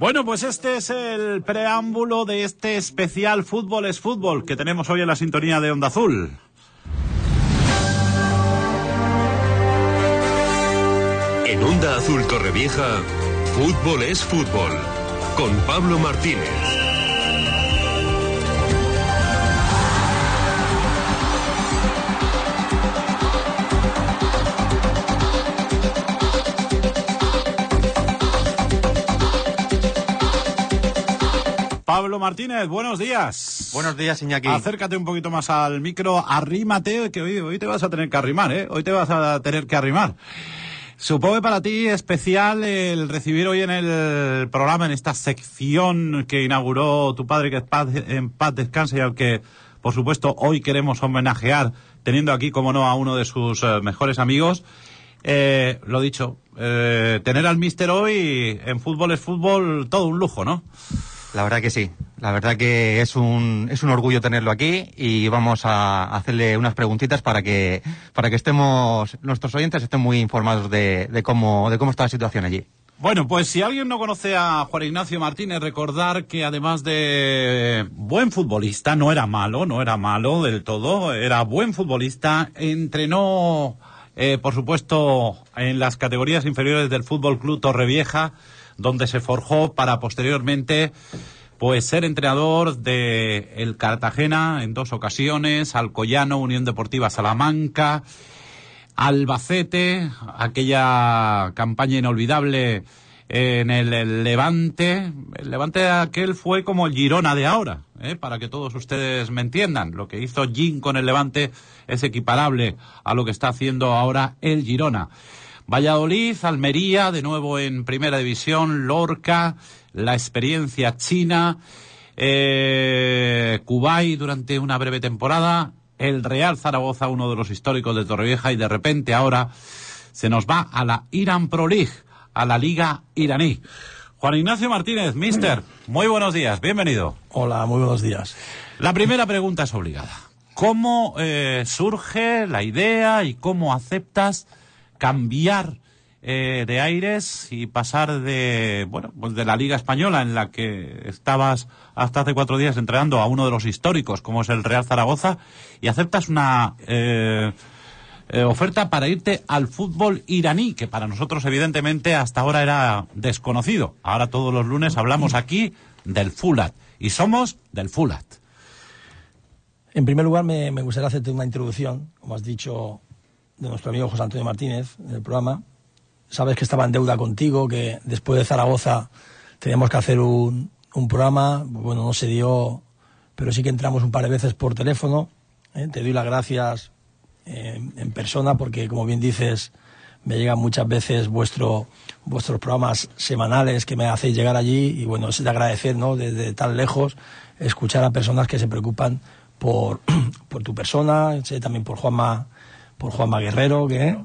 Bueno, pues este es el preámbulo de este especial Fútbol es Fútbol que tenemos hoy en la sintonía de Onda Azul. En Onda Azul Torrevieja, Fútbol es Fútbol, con Pablo Martínez. Pablo Martínez, buenos días. Buenos días, Iñaki. Acércate un poquito más al micro, arrímate, que hoy, hoy te vas a tener que arrimar, ¿eh? Hoy te vas a tener que arrimar. Supongo que para ti especial el recibir hoy en el programa, en esta sección que inauguró tu padre, que en paz descanse y al que, por supuesto, hoy queremos homenajear, teniendo aquí, como no, a uno de sus eh, mejores amigos. Eh, lo dicho, eh, tener al mister hoy en fútbol es fútbol, todo un lujo, ¿no? La verdad que sí. La verdad que es un, es un orgullo tenerlo aquí y vamos a hacerle unas preguntitas para que, para que estemos, nuestros oyentes estén muy informados de, de cómo, de cómo está la situación allí. Bueno, pues si alguien no conoce a Juan Ignacio Martínez, recordar que además de buen futbolista, no era malo, no era malo del todo, era buen futbolista, entrenó, eh, por supuesto, en las categorías inferiores del Fútbol Club Torrevieja, donde se forjó para posteriormente pues ser entrenador de el Cartagena en dos ocasiones, Alcoyano, Unión Deportiva Salamanca, Albacete, aquella campaña inolvidable en el, Levante. El Levante aquel fue como el Girona de ahora, ¿eh? para que todos ustedes me entiendan. Lo que hizo Gin con el Levante es equiparable a lo que está haciendo ahora el Girona. Valladolid, Almería, de nuevo en Primera División, Lorca, la experiencia china, eh, Kuwait durante una breve temporada, el Real Zaragoza, uno de los históricos de Torrevieja, y de repente ahora se nos va a la Iran Pro League, a la Liga iraní. Juan Ignacio Martínez, mister, muy buenos días, bienvenido. Hola, muy buenos días. La primera pregunta es obligada. ¿Cómo eh, surge la idea y cómo aceptas cambiar eh, de aires y pasar de, bueno, pues de la Liga Española en la que estabas hasta hace cuatro días entrenando a uno de los históricos como es el Real Zaragoza y aceptas una eh, eh, oferta para irte al fútbol iraní, que para nosotros evidentemente hasta ahora era desconocido. Ahora todos los lunes hablamos aquí del Fulat y somos del Fulat. En primer lugar, me, me gustaría hacerte una introducción, como has dicho, de nuestro amigo José Antonio Martínez en el programa. Sabes que estaba en deuda contigo, que después de Zaragoza teníamos que hacer un, un programa. Bueno, no se dio, pero sí que entramos un par de veces por teléfono. ¿eh? Te doy las gracias en persona porque, como bien dices, me llegan muchas veces vuestro, vuestros programas semanales que me hacéis llegar allí y bueno, es de agradecer, ¿no? Desde tan lejos, escuchar a personas que se preocupan por, por tu persona, también por Juanma por Juanma Guerrero, que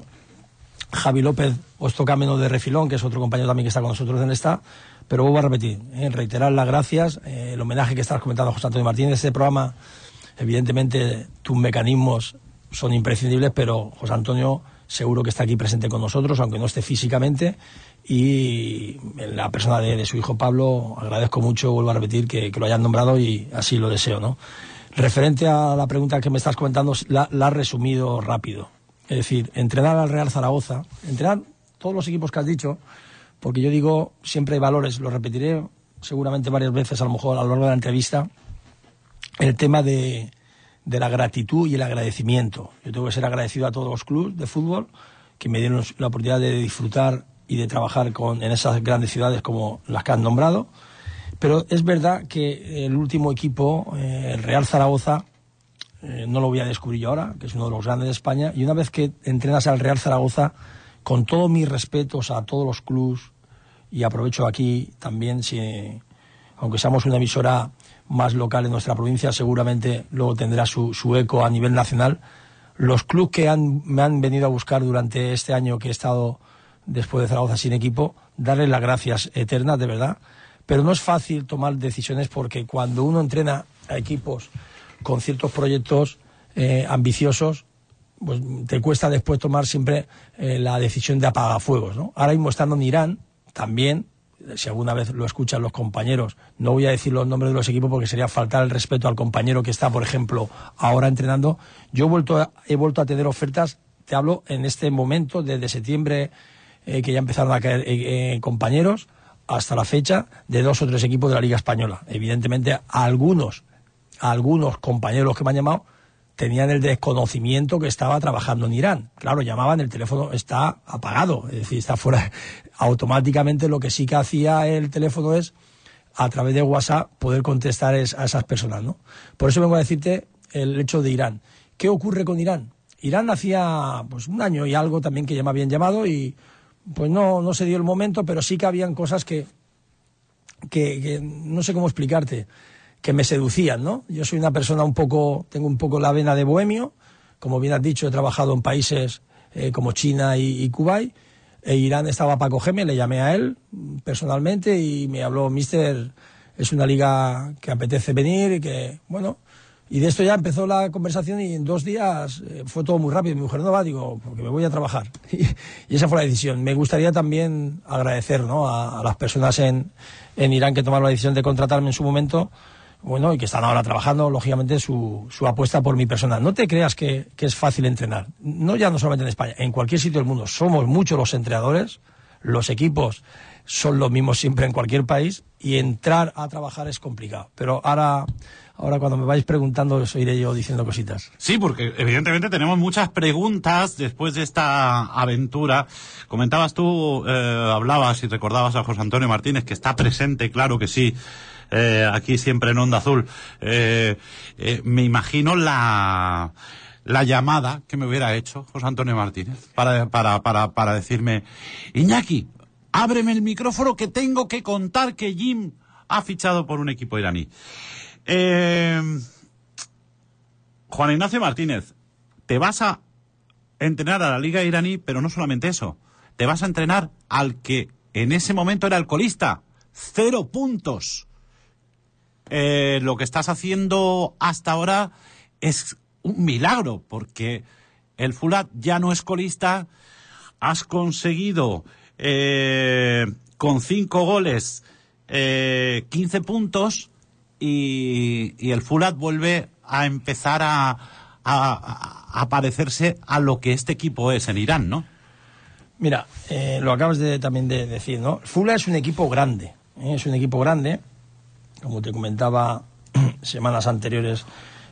Javi López os toca menos de refilón, que es otro compañero también que está con nosotros en esta, pero vuelvo a repetir, ¿eh? reiterar las gracias, eh, el homenaje que estás comentando a José Antonio Martínez, este programa, evidentemente tus mecanismos son imprescindibles, pero José Antonio seguro que está aquí presente con nosotros, aunque no esté físicamente, y en la persona de, su hijo Pablo agradezco mucho, vuelvo a repetir, que, lo hayan nombrado y así lo deseo, ¿no? Referente a la pregunta que me estás comentando, la, la has resumido rápido. Es decir, entrenar al Real Zaragoza, entrenar todos los equipos que has dicho, porque yo digo, siempre hay valores, lo repetiré seguramente varias veces, a lo mejor a lo largo de la entrevista, el tema de, de la gratitud y el agradecimiento. Yo tengo que ser agradecido a todos los clubes de fútbol que me dieron la oportunidad de disfrutar y de trabajar con, en esas grandes ciudades como las que han nombrado pero es verdad que el último equipo, eh, el Real Zaragoza, eh, no lo voy a descubrir yo ahora, que es uno de los grandes de España, y una vez que entrenas al Real Zaragoza, con todos mis respetos a todos los clubes, y aprovecho aquí también, si, aunque seamos una emisora más local en nuestra provincia, seguramente luego tendrá su, su eco a nivel nacional. Los clubes que han, me han venido a buscar durante este año que he estado después de Zaragoza sin equipo, darles las gracias eternas, de verdad, pero no es fácil tomar decisiones porque cuando uno entrena a equipos con ciertos proyectos eh, ambiciosos, pues te cuesta después tomar siempre eh, la decisión de apagafuegos. ¿no? Ahora mismo estando en Irán, también si alguna vez lo escuchan los compañeros, no voy a decir los nombres de los equipos porque sería faltar el respeto al compañero que está, por ejemplo, ahora entrenando. Yo he vuelto a, he vuelto a tener ofertas, te hablo en este momento, desde septiembre, eh, que ya empezaron a caer eh, eh, compañeros, hasta la fecha, de dos o tres equipos de la Liga Española. Evidentemente, algunos, algunos compañeros que me han llamado tenían el desconocimiento que estaba trabajando en Irán. Claro, llamaban, el teléfono está apagado, es decir, está fuera. Automáticamente lo que sí que hacía el teléfono es, a través de WhatsApp, poder contestar a esas personas, ¿no? Por eso vengo a decirte el hecho de Irán. ¿Qué ocurre con Irán? Irán hacía pues un año y algo también que me habían llamado y pues no, no se dio el momento, pero sí que habían cosas que, que, no sé cómo explicarte que me seducían, ¿no? Yo soy una persona un poco, tengo un poco la vena de bohemio, como bien has dicho, he trabajado en países eh, como China y, y Kuwait, e Irán estaba para cogerme, le llamé a él personalmente y me habló, mister, es una liga que apetece venir y que, bueno, y de esto ya empezó la conversación y en dos días eh, fue todo muy rápido. Mi mujer no va, digo, porque me voy a trabajar. y esa fue la decisión. Me gustaría también agradecer ¿no? a, las personas en, en Irán que tomaron la decisión de contratarme en su momento bueno, y que están ahora trabajando, lógicamente, su, su apuesta por mi persona. No te creas que, que, es fácil entrenar. No ya no solamente en España, en cualquier sitio del mundo. Somos muchos los entrenadores, los equipos son los mismos siempre en cualquier país, y entrar a trabajar es complicado. Pero ahora, ahora cuando me vais preguntando, os iré yo diciendo cositas. Sí, porque evidentemente tenemos muchas preguntas después de esta aventura. Comentabas tú, eh, hablabas y recordabas a José Antonio Martínez, que está presente, claro que sí eh, aquí siempre en Onda Azul. Eh, me imagino la, la llamada que me hubiera hecho José Antonio Martínez para, para, para, para decirme, Iñaki, ábreme el micrófono que tengo que contar que Jim ha fichado por un equipo iraní. Eh, Juan Ignacio Martínez, te vas a entrenar a la liga iraní, pero no solamente eso, te vas a entrenar al que en ese momento era el colista, cero puntos. Eh, lo que estás haciendo hasta ahora es un milagro, porque el Fulat ya no es colista, has conseguido eh, con cinco goles eh, 15 puntos y, el Fulat vuelve a empezar a, a, parecerse a lo que este equipo es en Irán, ¿no? Mira, eh, lo acabas de, también de decir, ¿no? Fulat es un equipo grande, ¿eh? es un equipo grande como te comentaba semanas anteriores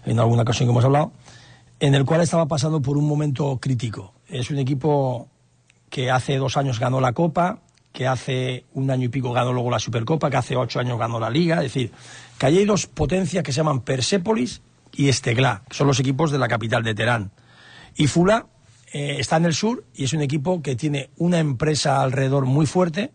en alguna ocasión que hemos hablado, en el cual estaba pasando por un momento crítico. Es un equipo que hace dos años ganó la Copa, que hace un año y pico ganó luego la Supercopa, que hace ocho años ganó la Liga. Es decir, que hay dos potencias que se llaman Persépolis y Estegla, que son los equipos de la capital de Teherán. Y Fula eh, está en el sur y es un equipo que tiene una empresa alrededor muy fuerte,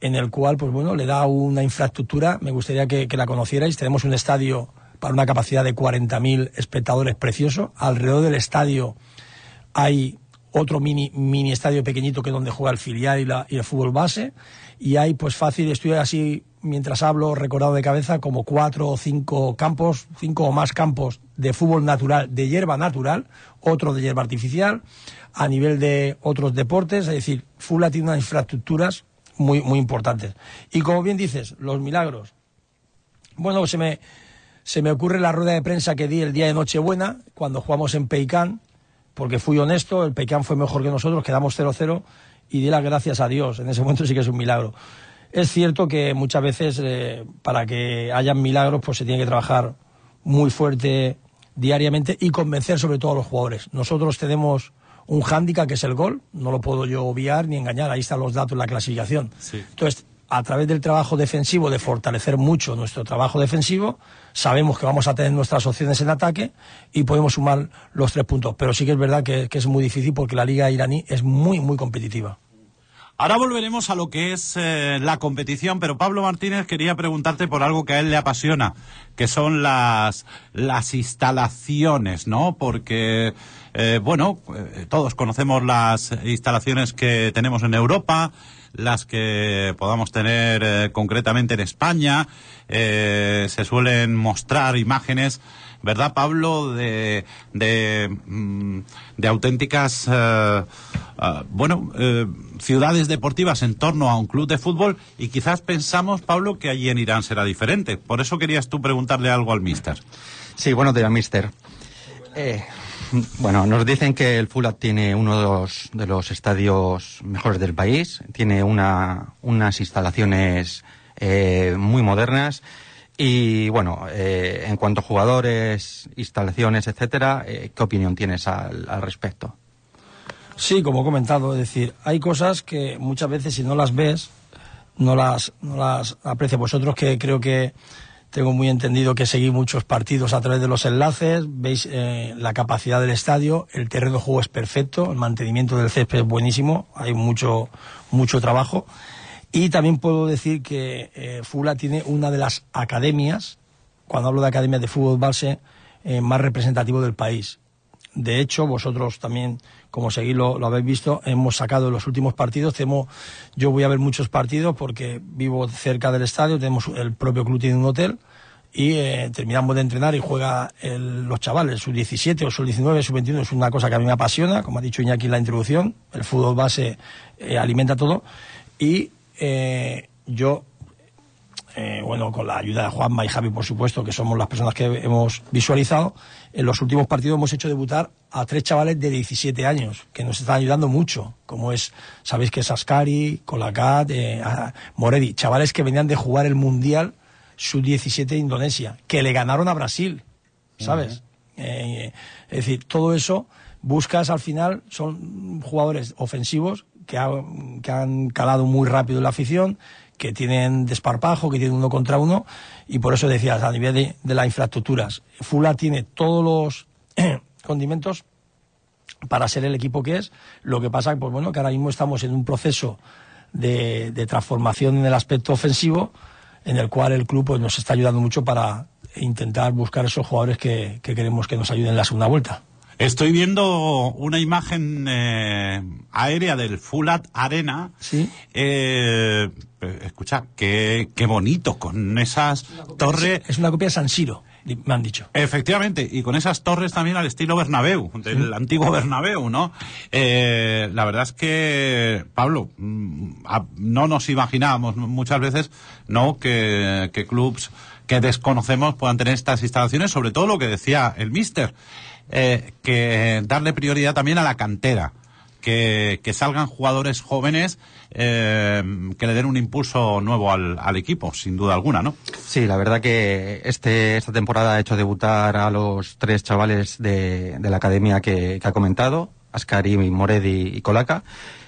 en el cual, pues bueno, le da una infraestructura, me gustaría que, que la conocierais, tenemos un estadio para una capacidad de 40.000 espectadores precioso, alrededor del estadio hay otro mini, mini estadio pequeñito que es donde juega el filial y, la, y el fútbol base, y hay pues fácil, estoy así mientras hablo recordado de cabeza como cuatro o cinco campos, cinco o más campos de fútbol natural, de hierba natural, otro de hierba artificial, a nivel de otros deportes, es decir, Fula tiene unas infraestructuras muy, muy importantes. Y como bien dices, los milagros. Bueno, se me, se me ocurre la rueda de prensa que di el día de Nochebuena, cuando jugamos en Peicán, porque fui honesto, el Peicán fue mejor que nosotros, quedamos 0-0 y di las gracias a Dios. En ese momento sí que es un milagro. Es cierto que muchas veces eh, para que hayan milagros pues se tiene que trabajar muy fuerte diariamente y convencer sobre todo a los jugadores. Nosotros tenemos un hándicap que es el gol, no lo puedo yo obviar ni engañar, ahí están los datos en la clasificación. Sí. Entonces, a través del trabajo defensivo, de fortalecer mucho nuestro trabajo defensivo, sabemos que vamos a tener nuestras opciones en ataque y podemos sumar los tres puntos. Pero sí que es verdad que, es muy difícil porque la liga iraní es muy, muy competitiva. Ahora volveremos a lo que es eh, la competición, pero Pablo Martínez quería preguntarte por algo que a él le apasiona, que son las, las instalaciones, ¿no? Porque, eh, bueno, eh, todos conocemos las instalaciones que tenemos en Europa, las que podamos tener eh, concretamente en España. Eh, se suelen mostrar imágenes ¿verdad, Pablo? De, de, mm, auténticas, eh, ah, bueno, ciudades deportivas en torno a un club de fútbol y quizás pensamos, Pablo, que allí en Irán será diferente. Por eso querías tú preguntarle algo al mister. Sí, buenos días, mister. bueno, nos dicen que el Fulat tiene uno de los, de los estadios mejores del país, tiene una, unas instalaciones eh, muy modernas. Y bueno, eh, en cuanto a jugadores, instalaciones, etcétera, eh, ¿qué opinión tienes al, al respecto? Sí, como he comentado, es decir, hay cosas que muchas veces si no las ves, no las, no las aprecia vosotros, que creo que tengo muy entendido que seguí muchos partidos a través de los enlaces, veis eh, la capacidad del estadio, el terreno de juego es perfecto, el mantenimiento del césped es buenísimo, hay mucho, mucho trabajo. Y también puedo decir que eh, Fula tiene una de las academias, cuando hablo de academias de fútbol base, eh, más representativo del país. De hecho, vosotros también, como seguís lo, habéis visto, hemos sacado los últimos partidos. Tenemos, yo voy a ver muchos partidos porque vivo cerca del estadio, tenemos el propio club tiene un hotel y eh, terminamos de entrenar y juega el, los chavales, sus 17 o sus 19, sus 21, es una cosa que a mí me apasiona, como ha dicho Iñaki en la introducción, el fútbol base eh, alimenta todo y eh, yo eh, bueno, con la ayuda de Juanma y Javi, por supuesto, que somos las personas que hemos visualizado, en los últimos partidos hemos hecho debutar a tres chavales de 17 años, que nos están ayudando mucho, como es, sabéis que es Ascari, Colacat, eh, Moredi, chavales que venían de jugar el Mundial Sub-17 Indonesia, que le ganaron a Brasil, ¿sabes? Uh -huh. eh, es decir, todo eso buscas al final, son jugadores ofensivos que, ha, que han calado muy rápido en la afición, que tienen desparpajo, que tienen uno contra uno, y por eso decías, a nivel de, de las infraestructuras, Fula tiene todos los condimentos para ser el equipo que es. Lo que pasa, pues bueno, que ahora mismo estamos en un proceso de, de transformación en el aspecto ofensivo, en el cual el club pues, nos está ayudando mucho para intentar buscar esos jugadores que, que queremos que nos ayuden en la segunda vuelta. Estoy viendo una imagen eh, aérea del Fulat Arena. Sí. Eh, escucha, qué, qué bonito, con esas torres. Es una copia de San Siro, me han dicho. Efectivamente, y con esas torres también al estilo Bernabéu, del sí. antiguo Bernabéu, ¿no? Eh, la verdad es que, Pablo, no nos imaginábamos muchas veces, ¿no? Que, que clubs que desconocemos puedan tener estas instalaciones, sobre todo lo que decía el Mister eh, que darle prioridad también a la cantera. Que, que salgan jugadores jóvenes eh, que le den un impulso nuevo al, al, equipo, sin duda alguna, ¿no? Sí, la verdad que este, esta temporada ha hecho debutar a los tres chavales de, de la academia que, ha comentado, Ascari, Moredi y Colaca.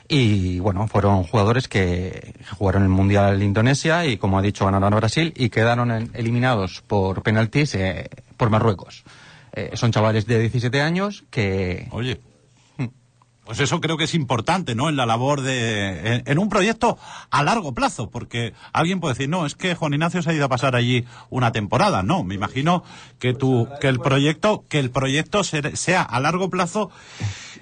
Y bueno, fueron jugadores que jugaron el Mundial de Indonesia y, como ha dicho, ganaron a Brasil y quedaron eliminados por penaltis eh, por Marruecos. Eh, son chavales de 17 años que... Oye. Pues eso creo que es importante, ¿no? En la labor de. En, un proyecto a largo plazo, porque alguien puede decir, no, es que Juan Ignacio se ha ido a pasar allí una temporada. No, me imagino que tu, que el proyecto, que el proyecto sea a largo plazo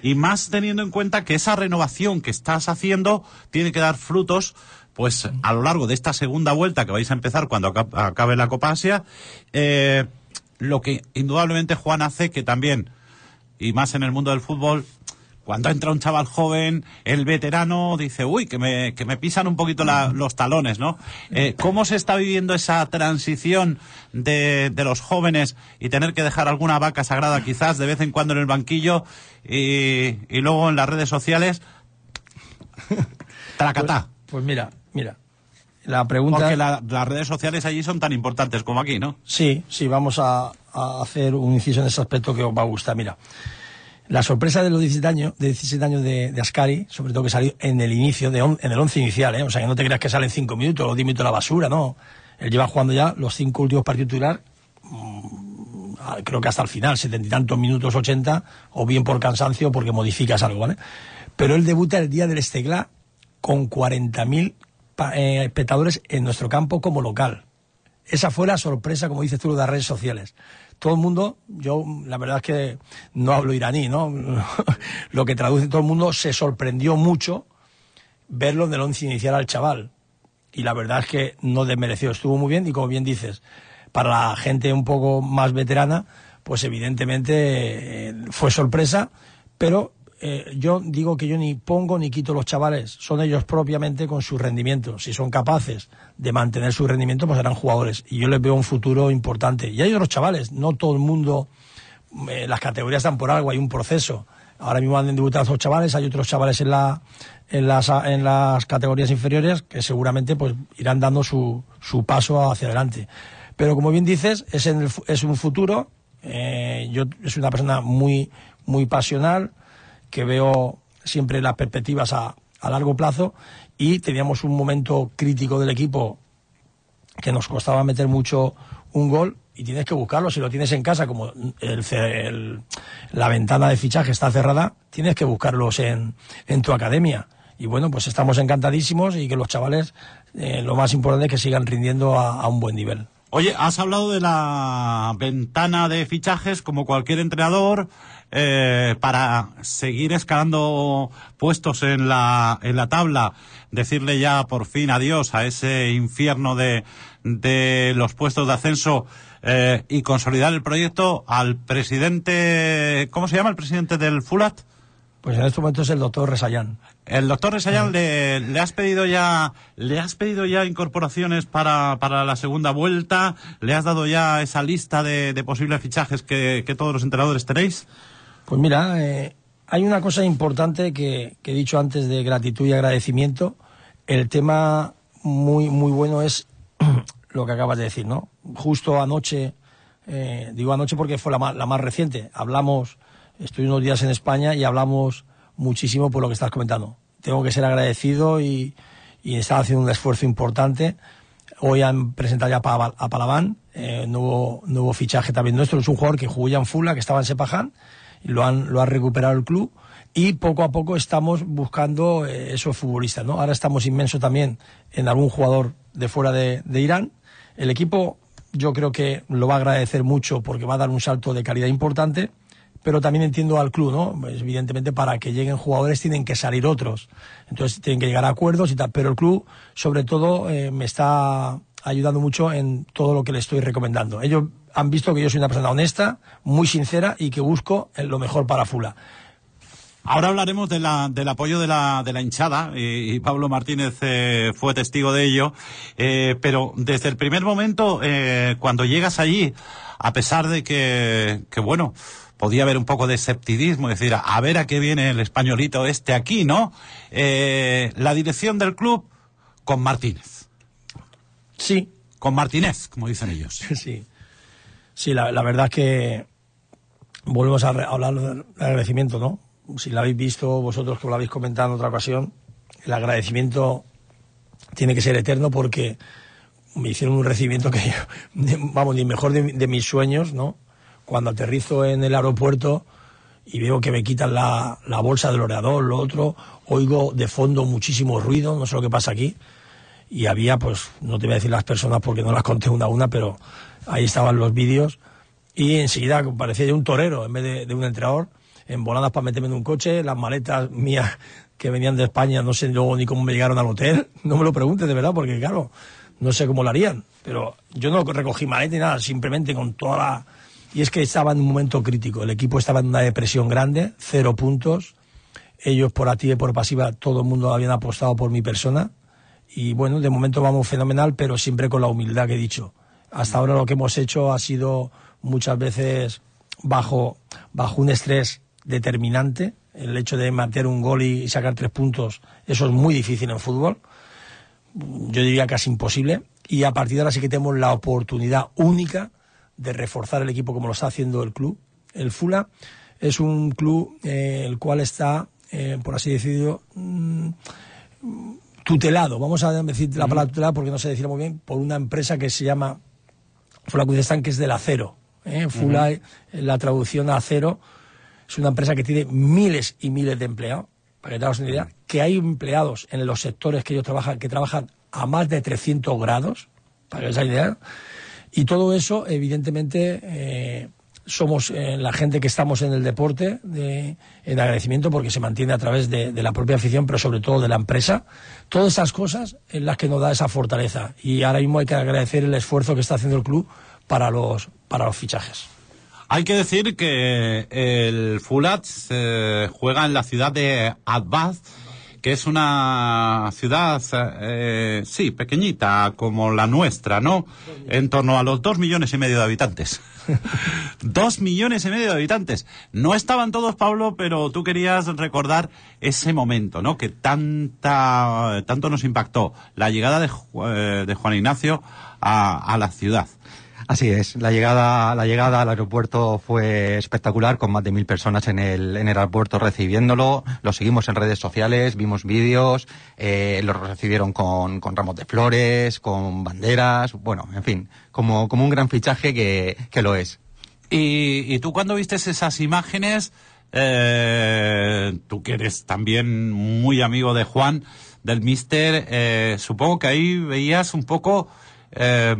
y más teniendo en cuenta que esa renovación que estás haciendo tiene que dar frutos pues a lo largo de esta segunda vuelta que vais a empezar cuando acabe la Copa Asia. Eh, lo que indudablemente Juan hace que también, y más en el mundo del fútbol, cuando entra un chaval joven, el veterano dice, uy, que me, que me pisan un poquito la, los talones, ¿no? Eh, ¿Cómo se está viviendo esa transición de, de, los jóvenes y tener que dejar alguna vaca sagrada quizás de vez en cuando en el banquillo y, y luego en las redes sociales? Tracatá. Pues, pues mira, mira, la pregunta... Porque la, las redes sociales allí son tan importantes como aquí, ¿no? Sí, sí, vamos a, a, hacer un inciso en ese aspecto que os va a gustar. Mira, la sorpresa de los 17 años de, 17 años de, de Ascari, sobre todo que salió en el inicio, de on, en el 11 inicial, ¿eh? o sea, que no te creas que salen 5 minutos o 10 minutos la basura, no. Él lleva jugando ya los 5 últimos partidos titular, mmm, creo que hasta el final, setenta y tantos minutos, 80, o bien por cansancio o porque modificas algo, ¿vale? Pero él debuta el día del Estegla con 40.000 eh, espectadores en nuestro campo como local. Esa fue la sorpresa, como dices tú, de las redes sociales. Todo el mundo, yo la verdad es que no hablo iraní, ¿no? Lo que traduce todo el mundo se sorprendió mucho verlo en el once inicial al chaval. Y la verdad es que no desmereció, estuvo muy bien y como bien dices, para la gente un poco más veterana, pues evidentemente eh, fue sorpresa, pero eh, yo digo que yo ni pongo ni quito los chavales, son ellos propiamente con su rendimiento. Si son capaces de mantener su rendimiento, pues serán jugadores. Y yo les veo un futuro importante. Y hay otros chavales, no todo el mundo, eh, las categorías están por algo, hay un proceso. Ahora mismo han debutado dos chavales, hay otros chavales en, la, en, las, en las categorías inferiores que seguramente pues irán dando su, su paso hacia adelante. Pero como bien dices, es, en el, es un futuro. Eh, yo soy una persona muy, muy pasional, que veo siempre las perspectivas a, a largo plazo y teníamos un momento crítico del equipo que nos costaba meter mucho un gol y tienes que buscarlo. Si lo tienes en casa, como el, la ventana de fichaje está cerrada, tienes que buscarlos en, en tu academia. Y bueno, pues estamos encantadísimos y que los chavales, eh, lo más importante es que sigan rindiendo a un buen nivel. Oye, has hablado de la ventana de fichajes como cualquier entrenador eh, para seguir escalando puestos en la, en la tabla, decirle ya por fin adiós a ese infierno de, de los puestos de ascenso eh, y consolidar el proyecto al presidente, ¿cómo se llama el presidente del Fulat? Pues en este momento es el doctor Resayán. El doctor Resayán, le, le, has pedido ya, le has pedido ya incorporaciones para, para la segunda vuelta, le has dado ya esa lista de, de posibles fichajes que, que, todos los entrenadores tenéis. Pues mira, eh, hay una cosa importante que, que, he dicho antes de gratitud y agradecimiento. El tema muy, muy bueno es lo que acabas de decir, ¿no? Justo anoche, eh, digo anoche porque fue la más, la más reciente, hablamos estoy unos días en España y hablamos muchísimo por lo que estás comentando. Tengo que ser agradecido y, y están haciendo un esfuerzo importante. Hoy han presentado ya a Palaván, eh, nuevo, nuevo fichaje también nuestro. Es un jugador que jugó ya en Fula, que estaba en Sepaján, lo han, lo ha recuperado el club. Y poco a poco estamos buscando eh, esos futbolistas, ¿no? Ahora estamos inmenso también en algún jugador de fuera de, de Irán. El equipo yo creo que lo va a agradecer mucho porque va a dar un salto de calidad importante pero también entiendo al club, ¿no? Pues evidentemente para que lleguen jugadores tienen que salir otros, entonces tienen que llegar a acuerdos y tal, pero el club sobre todo eh, me está ayudando mucho en todo lo que le estoy recomendando. Ellos han visto que yo soy una persona honesta, muy sincera y que busco lo mejor para Fula. Ahora hablaremos de la, del apoyo de la, de la hinchada y, y Pablo Martínez eh, fue testigo de ello, eh, pero desde el primer momento, eh, cuando llegas allí, a pesar de que, que bueno, podía haber un poco de escepticismo, decir, a ver a qué viene el españolito este aquí, ¿no? Eh, la dirección del club con Martínez. Sí. Con Martínez, como dicen ellos. Sí. Sí, la, verdad es que volvemos a hablar del agradecimiento, ¿no? Si lo habéis visto vosotros, que lo habéis comentado en otra ocasión, el agradecimiento tiene que ser eterno porque me hicieron un recibimiento que, vamos, ni mejor de, de mis sueños, ¿no? cuando aterrizo en el aeropuerto y veo que me quitan la, la, bolsa del oreador, lo otro, oigo de fondo muchísimo ruido, no sé lo que pasa aquí, y había, pues, no te voy a decir las personas porque no las conté una a una, pero ahí estaban los vídeos, y enseguida parecía yo un torero en vez de, un entrenador, en voladas para meterme en un coche, las maletas mías que venían de España, no sé luego ni cómo me llegaron al hotel, no me lo preguntes de verdad, porque claro, no sé cómo lo harían, pero yo no recogí maleta ni nada, simplemente con toda la y es que estaba en un momento crítico. El equipo estaba en una depresión grande, cero puntos. Ellos por activa y por pasiva, todo el mundo habían apostado por mi persona. Y bueno, de momento vamos fenomenal, pero siempre con la humildad que he dicho. Hasta ahora lo que hemos hecho ha sido muchas veces bajo, bajo un estrés determinante. El hecho de meter un gol y sacar tres puntos, eso es muy difícil en fútbol. Yo diría casi imposible. Y a partir de ahora sí que tenemos la oportunidad única de reforzar el equipo como lo está haciendo el club. El Fula es un club eh, el cual está, eh, por así decirlo, mm, tutelado, vamos a decir la palabra tutelado porque no sé decirlo muy bien, por una empresa que se llama Fula Kuzestan, que es del acero. ¿eh? Fula, uh -huh. la traducción a acero, es una empresa que tiene miles y miles de empleados, para que te hagas una idea, que hay empleados en los sectores que ellos trabajan, que trabajan a más de 300 grados, para que hagas idea, y todo eso, evidentemente, eh, somos eh, la gente que estamos en el deporte de, en agradecimiento porque se mantiene a través de, la propia afición, pero sobre todo de la empresa. Todas esas cosas en las que nos da esa fortaleza. Y ahora mismo hay que agradecer el esfuerzo que está haciendo el club para los, para los fichajes. Hay que decir que el Fulat se juega en la ciudad de Adbaz, que es una ciudad, eh, sí, pequeñita, como la nuestra, ¿no? En torno a los dos millones y medio de habitantes. dos millones y medio de habitantes. No estaban todos, Pablo, pero tú querías recordar ese momento, ¿no? Que tanta, tanto nos impactó la llegada de, eh, de Juan Ignacio a, a la ciudad. Así es, la llegada, la llegada al aeropuerto fue espectacular, con más de mil personas en el, en el aeropuerto recibiéndolo. Lo seguimos en redes sociales, vimos vídeos, eh, lo recibieron con, con ramos de flores, con banderas, bueno, en fin, como, como un gran fichaje que, que lo es. Y, y tú cuando viste esas imágenes, eh, tú que eres también muy amigo de Juan, del Mister, eh, supongo que ahí veías un poco eh,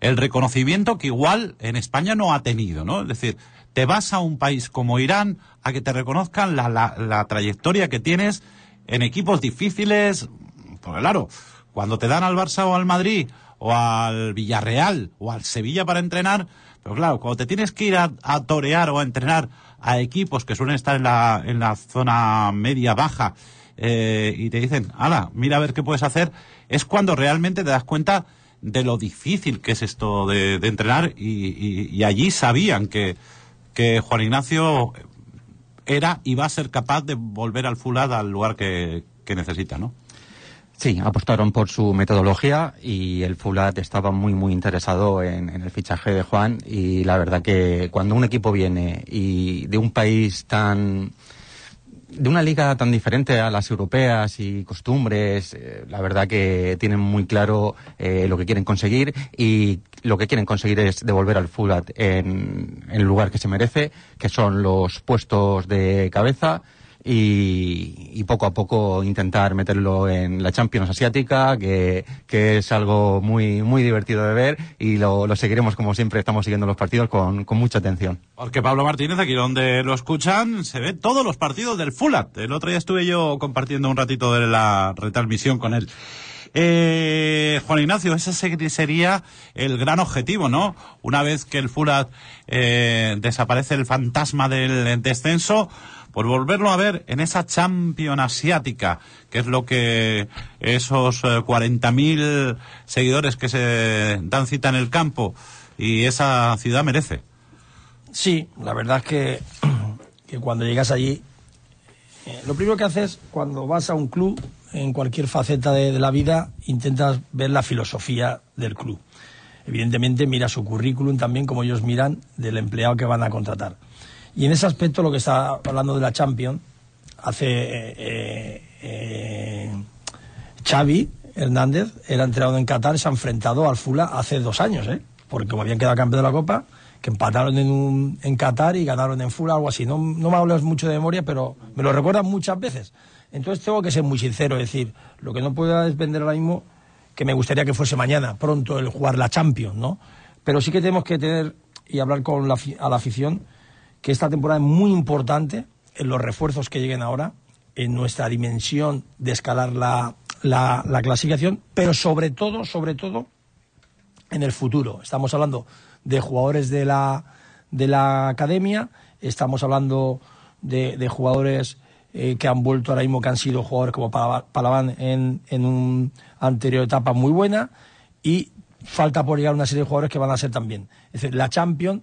el reconocimiento que igual en España no ha tenido, ¿no? Es decir, te vas a un país como Irán a que te reconozcan la, la, la trayectoria que tienes en equipos difíciles, porque claro, cuando te dan al Barça o al Madrid o al Villarreal o al Sevilla para entrenar, pero claro, cuando te tienes que ir a, a torear o a entrenar a equipos que suelen estar en la, en la zona media baja eh, y te dicen, ala, mira a ver qué puedes hacer, es cuando realmente te das cuenta de lo difícil que es esto de, de entrenar y, allí sabían que, que Juan Ignacio era y va a ser capaz de volver al Fulad al lugar que, que necesita, ¿no? Sí, apostaron por su metodología y el Fulat estaba muy, muy interesado en, en, el fichaje de Juan y la verdad que cuando un equipo viene y de un país tan de una liga tan diferente a las europeas y costumbres, eh, la verdad que tienen muy claro eh, lo que quieren conseguir y lo que quieren conseguir es devolver al en, en el lugar que se merece, que son los puestos de cabeza y, y, poco a poco intentar meterlo en la Champions Asiática, que, que es algo muy, muy divertido de ver y lo, lo, seguiremos como siempre estamos siguiendo los partidos con, con, mucha atención. Porque Pablo Martínez, aquí donde lo escuchan, se ve todos los partidos del Fulat. El otro día estuve yo compartiendo un ratito de la retransmisión con él. Eh, Juan Ignacio, ese sería el gran objetivo, ¿no? Una vez que el Fulat eh, desaparece el fantasma del descenso, por volverlo a ver en esa Champion asiática, que es lo que esos 40.000 eh, seguidores que se dan cita en el campo y esa ciudad merece. Sí, la verdad es que, que cuando llegas allí, eh, lo primero que haces cuando vas a un club, en cualquier faceta de, de la vida, intentas ver la filosofía del club. Evidentemente mira su currículum también, como ellos miran, del empleado que van a contratar. Y en ese aspecto, lo que está hablando de la Champions, hace eh, eh, Xavi Hernández, era entrenado en Qatar, se ha enfrentado al Fula hace dos años, ¿eh? porque como habían quedado campeón de la Copa, que empataron en, un, en Qatar y ganaron en Fula, algo así. No, no me hablas mucho de memoria, pero me lo recuerdan muchas veces. Entonces tengo que ser muy sincero, es decir, lo que no puedo es vender ahora mismo, que me gustaría que fuese mañana, pronto, el jugar la Champions, ¿no? Pero sí que tenemos que tener y hablar con la, a la afición que esta temporada es muy importante en los refuerzos que lleguen ahora, en nuestra dimensión de escalar la, la, la, clasificación, pero sobre todo, sobre todo, en el futuro. Estamos hablando de jugadores de la, de la academia, estamos hablando de, de jugadores eh, que han vuelto ahora mismo, que han sido jugadores como Palaván en, en una anterior etapa muy buena, y falta por llegar una serie de jugadores que van a ser también. Es decir, la Champions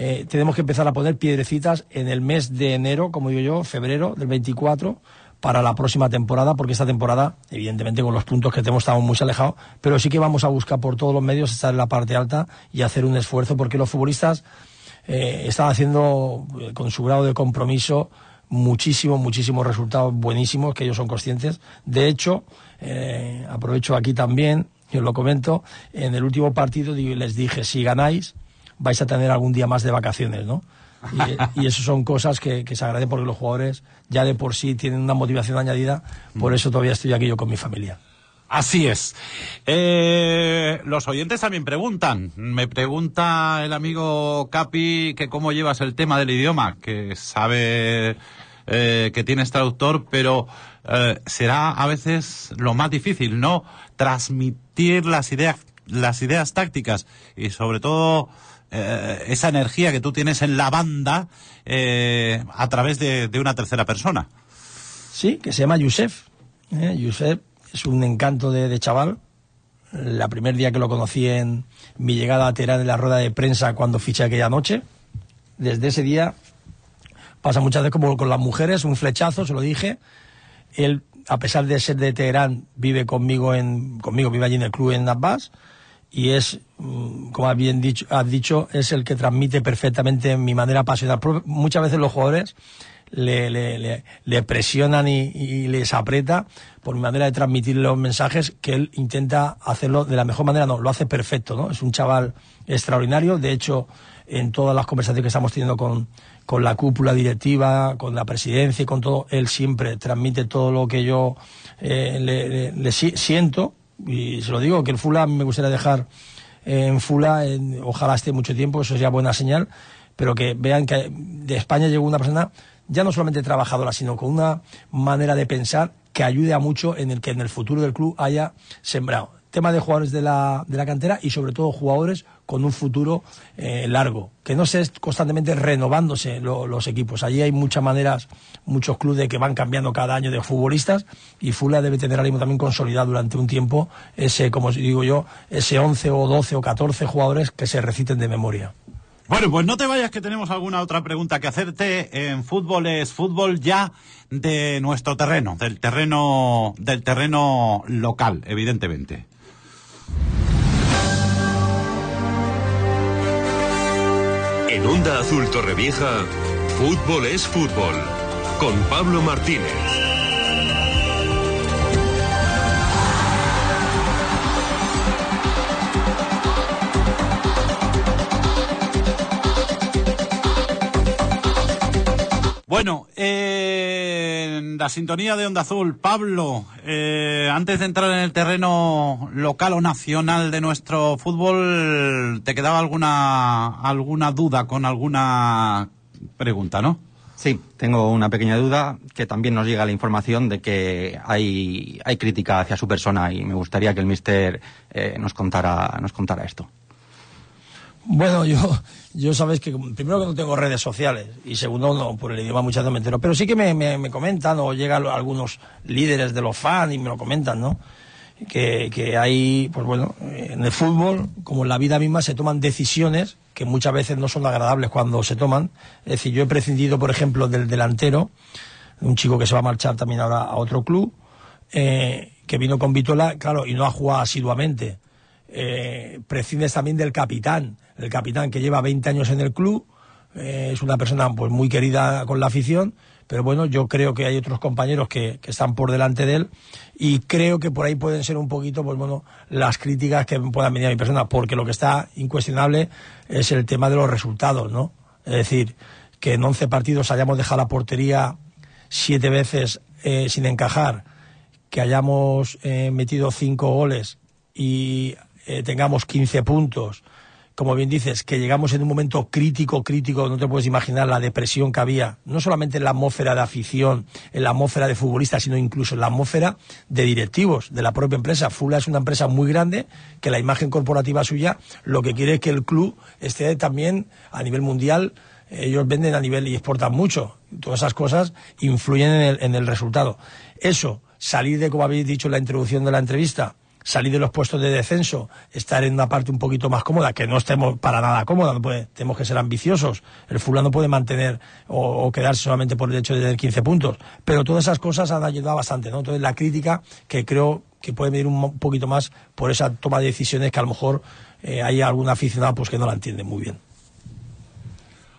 eh, tenemos que empezar a poner piedrecitas en el mes de enero, como digo yo, febrero del 24, para la próxima temporada, porque esta temporada, evidentemente con los puntos que tenemos estamos muy alejados, pero sí que vamos a buscar por todos los medios estar en la parte alta y hacer un esfuerzo, porque los futbolistas eh, están haciendo eh, con su grado de compromiso muchísimos, muchísimos resultados buenísimos, que ellos son conscientes. De hecho, aprovecho aquí también, yo lo comento, en el último partido les dije, si ganáis, vais a tener algún día más de vacaciones, ¿no? Y, y eso son cosas que, se agradecen porque los jugadores ya de por sí tienen una motivación añadida, por eso todavía estoy aquí yo con mi familia. Así es. Eh, los oyentes también preguntan. Me pregunta el amigo Capi que cómo llevas el tema del idioma, que sabe eh, que tienes traductor, pero eh, será a veces lo más difícil, ¿no? Transmitir las ideas, las ideas tácticas y sobre todo eh, esa energía que tú tienes en la banda eh, a través de, una tercera persona. Sí, que se llama Yusef. ¿eh? Yusef es un encanto de, de chaval. La primer día que lo conocí en mi llegada a Teherán en la rueda de prensa cuando fiché aquella noche, desde ese día pasa muchas veces como con las mujeres, un flechazo, se lo dije. Él, a pesar de ser de Teherán, vive conmigo, en, conmigo vive allí en el club en Abbas y es, mm, como bien dicho, has dicho, es el que transmite perfectamente mi manera apasionada. Muchas veces los jugadores le, le, presionan y, y, les aprieta por mi manera de transmitir los mensajes que él intenta hacerlo de la mejor manera, no, lo hace perfecto, ¿no? Es un chaval extraordinario, de hecho, en todas las conversaciones que estamos teniendo con, con la cúpula directiva, con la presidencia y con todo, él siempre transmite todo lo que yo eh, le, siento y se lo digo, que el Fula me gustaría dejar en Fula, en, ojalá esté mucho tiempo, eso sería buena señal, pero que vean que de España llegó una persona ya no solamente trabajadora, sino con una manera de pensar que ayude a mucho en el que en el futuro del club haya sembrado. Tema de jugadores de la, de la cantera y sobre todo jugadores con un futuro eh, largo, que no se constantemente renovándose lo, los equipos. Allí hay muchas maneras, muchos clubes que van cambiando cada año de futbolistas y Fula debe tener mismo también consolidado durante un tiempo ese, como digo yo, ese 11 o 12 o 14 jugadores que se reciten de memoria. Bueno, pues no te vayas que tenemos alguna otra pregunta que hacerte. En fútbol es fútbol ya de nuestro terreno, del terreno, del terreno local, evidentemente. Onda Azul Torrevieja, fútbol es fútbol, con Pablo Martínez. Bueno, eh, en la sintonía de Onda Azul, Pablo, eh, antes de entrar en el terreno local o nacional de nuestro fútbol, ¿te quedaba alguna, alguna duda con alguna pregunta, no? Sí, tengo una pequeña duda que también nos llega la información de que hay, hay crítica hacia su persona y me gustaría que el mister eh, nos, contara, nos contara esto. Bueno, yo, yo sabes que primero que no tengo redes sociales y segundo no, por el idioma muchas veces me entero, pero sí que me, me, me comentan o llegan algunos líderes de los fans y me lo comentan, ¿no? Que, que hay, pues bueno, en el fútbol, como en la vida misma, se toman decisiones que muchas veces no son agradables cuando se toman. Es decir, yo he prescindido, por ejemplo, del delantero, un chico que se va a marchar también ahora a otro club, eh, que vino con Vitola, claro, y no ha jugado asiduamente. Eh, prescindes también del capitán, el capitán que lleva 20 años en el club, eh, es una persona pues muy querida con la afición, pero bueno, yo creo que hay otros compañeros que, que, están por delante de él y creo que por ahí pueden ser un poquito, pues bueno, las críticas que puedan venir a mi persona, porque lo que está incuestionable es el tema de los resultados, ¿no? Es decir, que en 11 partidos hayamos dejado la portería siete veces eh, sin encajar, que hayamos eh, metido cinco goles y tengamos 15 puntos, como bien dices, que llegamos en un momento crítico, crítico, no te puedes imaginar la depresión que había, no solamente en la atmósfera de afición, en la atmósfera de futbolistas, sino incluso en la atmósfera de directivos de la propia empresa. Fula es una empresa muy grande que la imagen corporativa suya lo que quiere es que el club esté también a nivel mundial. Ellos venden a nivel y exportan mucho. Todas esas cosas influyen en el, en el resultado. Eso, salir de, como habéis dicho en la introducción de la entrevista, salir de los puestos de descenso, estar en una parte un poquito más cómoda, que no estemos para nada cómoda, no puede, tenemos que ser ambiciosos. El fulano puede mantener o, o, quedarse solamente por el hecho de tener 15 puntos. Pero todas esas cosas han ayudado bastante, ¿no? Entonces la crítica que creo que puede venir un poquito más por esa toma de decisiones que a lo mejor eh, hay algún aficionado pues que no la entiende muy bien.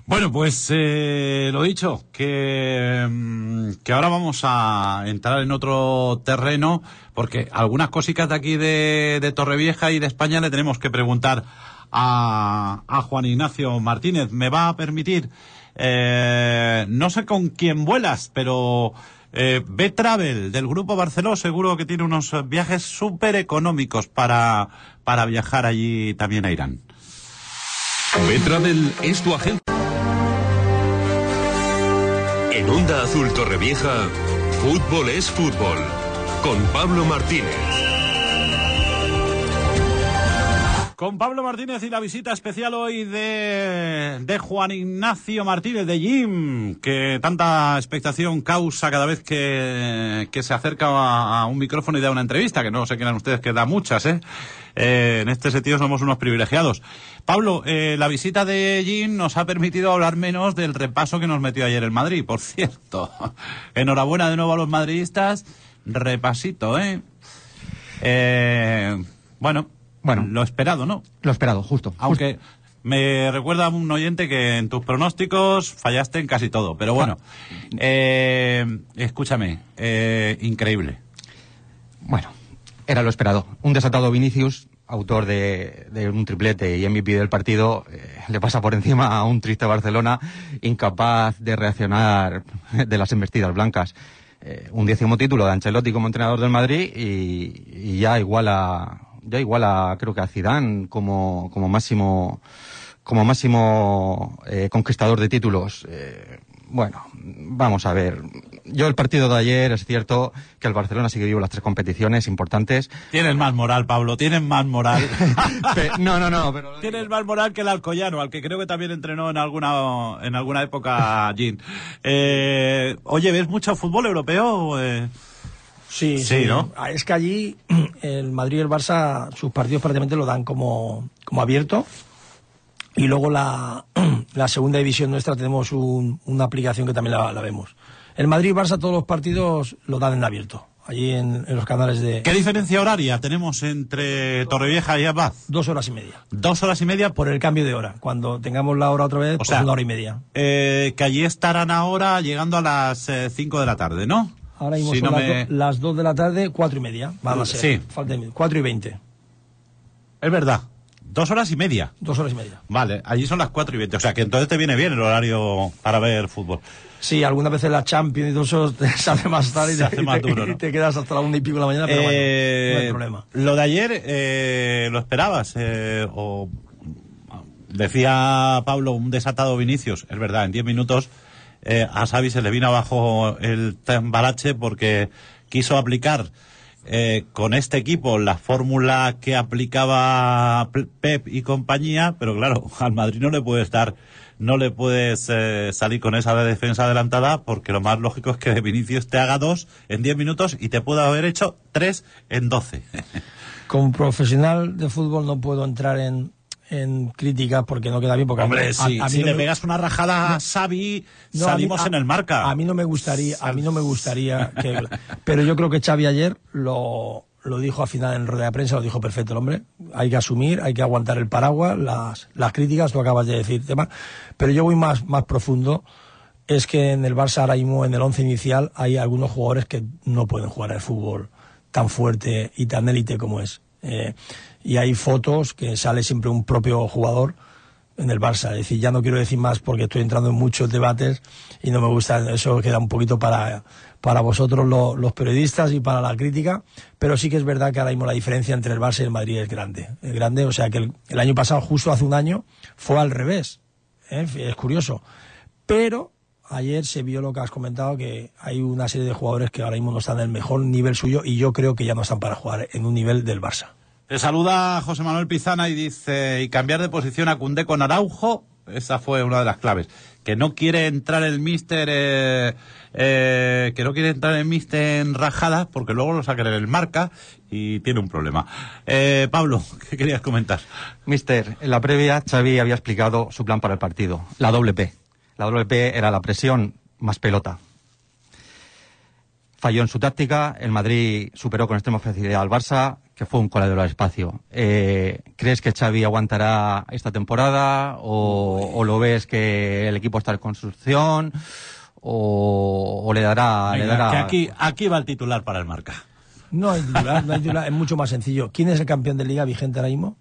Bueno, pues eh, lo dicho, que, que ahora vamos a entrar en otro terreno, porque algunas cositas de aquí de, Torrevieja y de España le tenemos que preguntar a, a Juan Ignacio Martínez. ¿Me va a permitir? Eh, no sé con quién vuelas, pero eh, B-Travel del Grupo Barceló seguro que tiene unos viajes súper económicos para, para viajar allí también a Irán. B-Travel es tu agente. En Onda Azul Torrevieja, fútbol es fútbol, con Pablo Martínez. con Pablo Martínez y la visita especial hoy de, Juan Ignacio Martínez de Jim, que tanta expectación causa cada vez que, se acerca a, un micrófono y da una entrevista, que no se quieran ustedes que da muchas, ¿eh? Eh, en este sentido somos unos privilegiados. Pablo, eh, la visita de Jim nos ha permitido hablar menos del repaso que nos metió ayer en Madrid, por cierto. Enhorabuena de nuevo a los madridistas. Repasito, ¿eh? eh bueno, bueno, lo esperado, ¿no? Lo esperado, justo. Aunque justo. me recuerda a un oyente que en tus pronósticos fallaste en casi todo. Pero bueno, eh, escúchame, eh, increíble. Bueno, era lo esperado. Un desatado Vinicius, autor de, de un triplete y MVP del partido, eh, le pasa por encima a un triste Barcelona, incapaz de reaccionar de las embestidas blancas. Eh, un décimo título de Ancelotti como entrenador del Madrid y, ya igual a ya igual a creo que a Zidane como como máximo como máximo eh, conquistador de títulos. Eh, bueno vamos a ver yo el partido de ayer es cierto que el Barcelona sigue vivo las tres competiciones importantes tienes más moral Pablo tienes más moral no no no pero tienes más moral que el Alcoyano al que creo que también entrenó en alguna en alguna época Jean eh, oye ves mucho fútbol europeo eh... Sí, sí, sí, ¿no? Es que allí el Madrid y el Barça sus partidos prácticamente lo dan como, como abierto. Y luego la, la segunda división nuestra tenemos un, una aplicación que también la, la, vemos. El Madrid y Barça todos los partidos lo dan en abierto. Allí en, en, los canales de... ¿Qué diferencia horaria tenemos entre Torrevieja y Abad? Dos horas y media. Dos horas y media. Por el cambio de hora. Cuando tengamos la hora otra vez, o pues sea, una hora y media. Eh, que allí estarán ahora llegando a las eh, cinco de la tarde, ¿no? Ahora mismo Si son no las, me- do- las 2 de la tarde, cuatro y media. Van a ser. Sí. Falta de- cuatro y veinte. Es verdad. Dos horas y media. Dos horas y media. Vale, allí son las cuatro y veinte. O sea que entonces te viene bien el horario para ver fútbol. Sí, algunas veces la Champions y todo eso te- se hace más tarde y, Se te, hace y más te- duro, ¿no? y te quedas hasta la una y pico de la mañana, pero Eh, bueno, no hay problema. Lo de ayer, eh, ¿lo esperabas? Eh, o decía Pablo, un desatado Vinicius. Es verdad, en 10 minutos eh, a Xavi se le vino abajo el tambarache porque quiso aplicar eh, con este equipo la fórmula que aplicaba Pep y compañía, pero claro, al Madrid no le puedes dar, no le puedes eh, salir con esa defensa adelantada porque lo más lógico es que Vinicius te haga dos en 10 minutos y te pueda haber hecho tres en 12. Como profesional de fútbol no puedo entrar en, en críticas porque no queda bien. Porque a mí- a- si, a mí si no le me- pegas una rajada a Xavi, No, a mí- salimos en el marca. A mí no me gustaría, a mí no me gustaría que, pero yo creo que Xavi ayer lo, lo dijo al final en rueda de prensa, lo dijo perfecto el hombre. Hay que asumir, hay que aguantar el paraguas, las, las críticas, tú acabas de decir tema, pero yo voy más, más profundo. Es que en el Barça ahora mismo, en el once inicial, hay algunos jugadores que no pueden jugar al fútbol tan fuerte y tan élite como es. Eh, y hay fotos que sale siempre un propio jugador en el Barça. Es decir, ya no quiero decir más porque estoy entrando en muchos debates y no me gusta, eso queda un poquito para, para vosotros lo- los periodistas y para la crítica, pero sí que es verdad que ahora mismo la diferencia entre el Barça y el Madrid es grande. Es grande, o sea que el, el año pasado, justo hace un año, fue al revés. ¿eh? Es curioso. Pero ayer se vio lo que has comentado, que hay una serie de jugadores que ahora mismo no están en el mejor nivel suyo y yo creo que ya no están para jugar en un nivel del Barça. Te saluda José Manuel Pizana y dice, y cambiar de posición a Cundé con Araujo, esa fue una de las claves. Que no quiere entrar el míster, eh, eh, que no quiere entrar el míster en rajadas, porque luego lo sacan en el marca y tiene un problema. Eh, Pablo, ¿qué querías comentar? Mister, en la previa Xavi había explicado su plan para el partido, la doble P. La doble P era la presión más pelota. Falló en su táctica, el Madrid superó con extrema facilidad al Barça, que fue un coladero al espacio. Eh, ¿Crees que Xavi aguantará esta temporada o, o lo ves que el equipo está en construcción o, o le dará... le Venga, dará... que aquí, aquí va el titular para el marca. No hay titular, no hay titular, es mucho más sencillo. ¿Quién es el campeón de liga vigente ahora mismo?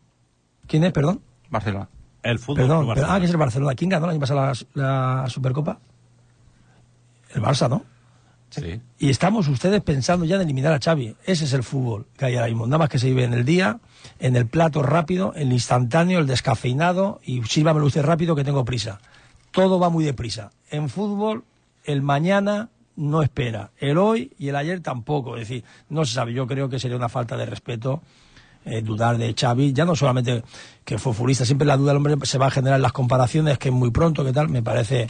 ¿Quién es, perdón? Barcelona. El fútbol. Perdón, pero- ah, que es el Barcelona. ¿Quién ganó el año pasado la, la Supercopa? El Barça, ¿no? Y estamos ustedes pensando ya en eliminar a Xavi. Ese es el fútbol que hay ahora mismo. Nada más que se vive en el día, en el plato rápido, en el instantáneo, el descafeinado y sírvamelo usted rápido que tengo prisa. Todo va muy deprisa. En fútbol, el mañana no espera. El hoy y el ayer tampoco. Es decir, no se sabe. Yo creo que sería una falta de respeto eh, dudar de Xavi, ya no solamente que fue futbolista, siempre la duda del hombre se va a generar en las comparaciones, que es muy pronto, que tal, me parece